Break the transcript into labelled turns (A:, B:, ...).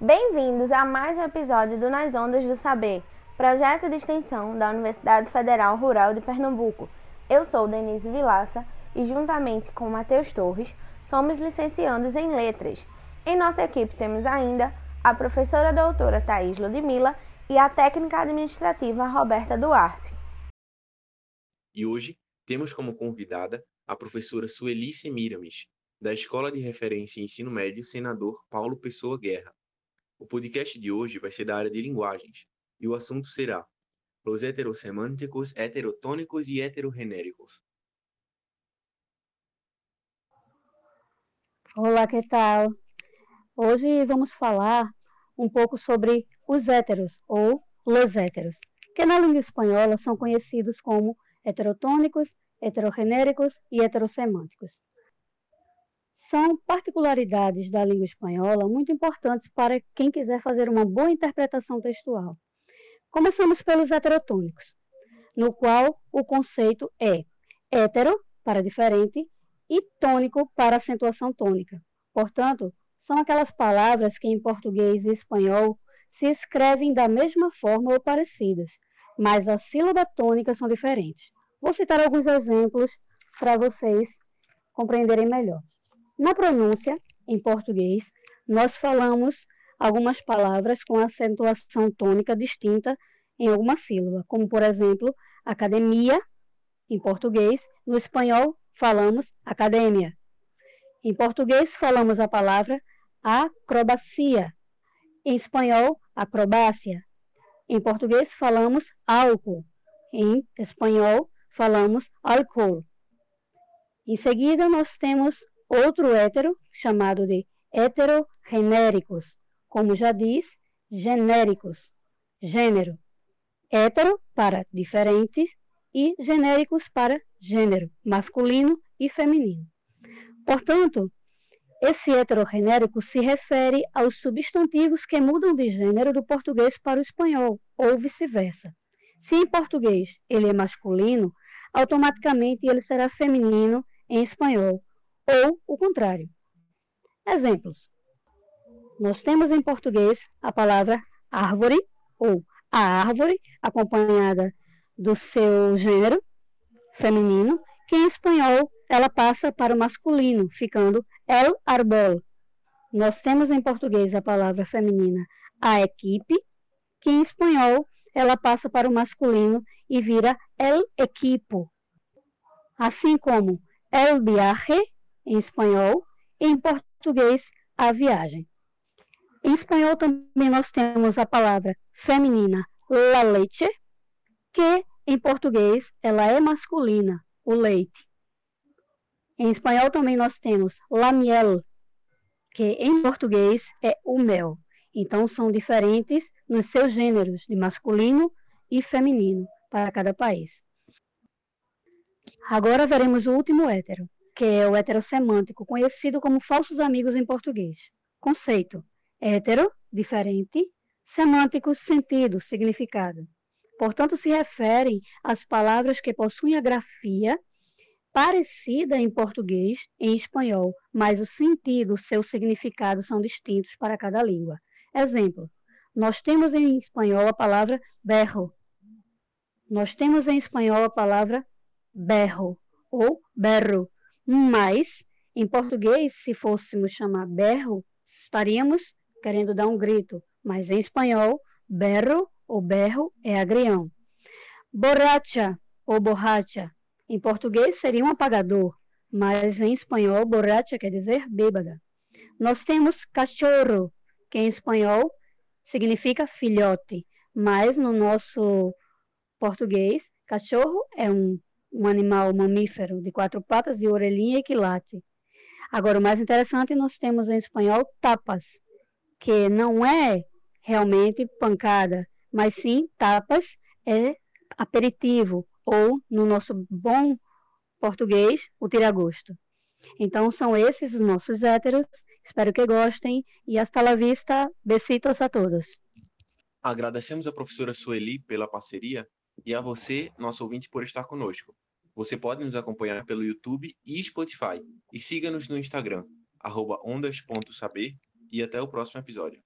A: Bem-vindos a mais um episódio do Nas Ondas do Saber, projeto de extensão da Universidade Federal Rural de Pernambuco. Eu sou Denise Vilaça e, juntamente com Matheus Torres, somos licenciandos em Letras. Em nossa equipe temos ainda a professora doutora Thaís Ludmilla e a técnica administrativa Roberta Duarte.
B: E hoje temos como convidada a professora Sueli Semiramis, da Escola de Referência em Ensino Médio Senador Paulo Pessoa Guerra. O podcast de hoje vai ser da área de linguagens, e o assunto será os heterosemânticos, heterotônicos e heterogenéricos.
C: Olá, que tal? Hoje vamos falar um pouco sobre os héteros, ou los héteros, que na língua espanhola são conhecidos como heterotônicos, heterogenéricos e heterosemânticos são particularidades da língua espanhola muito importantes para quem quiser fazer uma boa interpretação textual. Começamos pelos heterotônicos, no qual o conceito é hétero para diferente e tônico para acentuação tônica. Portanto, são aquelas palavras que em português e espanhol se escrevem da mesma forma ou parecidas, mas a sílaba tônica são diferentes. Vou citar alguns exemplos para vocês compreenderem melhor. Na pronúncia, em português, nós falamos algumas palavras com acentuação tônica distinta em alguma sílaba, como, por exemplo, academia, em português. No espanhol, falamos academia. Em português, falamos a palavra acrobacia. Em espanhol, acrobácia. Em português, falamos álcool. Em espanhol, falamos álcool. Em seguida, nós temos outro hétero, chamado de heterogenéricos, como já diz, genéricos, gênero. Hétero para diferentes e genéricos para gênero, masculino e feminino. Portanto, esse heterogenérico se refere aos substantivos que mudam de gênero do português para o espanhol, ou vice-versa. Se em português ele é masculino, automaticamente ele será feminino em espanhol, ou o contrário. Exemplos. Nós temos em português a palavra árvore ou a árvore, acompanhada do seu gênero feminino, que em espanhol ela passa para o masculino, ficando el árbol. Nós temos em português a palavra feminina a equipe, que em espanhol ela passa para o masculino e vira el equipo. Assim como el viaje, em espanhol, e em português, a viagem. Em espanhol também nós temos a palavra feminina la leche, que em português ela é masculina, o leite. Em espanhol também nós temos la miel, que em português é o mel. Então são diferentes nos seus gêneros de masculino e feminino para cada país. Agora veremos o último hétero, que é o heterosemântico, conhecido como falsos amigos em português. Conceito: hétero, diferente, semântico, sentido, significado. Portanto, se referem às palavras que possuem a grafia parecida em português e em espanhol, mas o sentido, seu significado são distintos para cada língua. Exemplo: nós temos em espanhol a palavra berro. Nós temos em espanhol a palavra berro ou berro, mas, em português, se fôssemos chamar berro, estaríamos querendo dar um grito, mas em espanhol, berro ou berro é agrião. Borracha ou borracha, em português seria um apagador, mas em espanhol, borracha quer dizer bêbada. Nós temos cachorro, que em espanhol significa filhote, mas no nosso português, cachorro é um um animal mamífero de quatro patas, de orelhinha e que late. Agora, o mais interessante, nós temos em espanhol tapas, que não é realmente pancada, mas sim tapas é aperitivo, ou, no nosso bom português, o tiragosto. Então, são esses os nossos héteros. Espero que gostem e hasta la vista. Besitos a todos.
B: Agradecemos a professora Sueli pela parceria e a você, nosso ouvinte, por estar conosco. Você pode nos acompanhar pelo YouTube e Spotify. E siga-nos no Instagram, ondas.saber, e até o próximo episódio.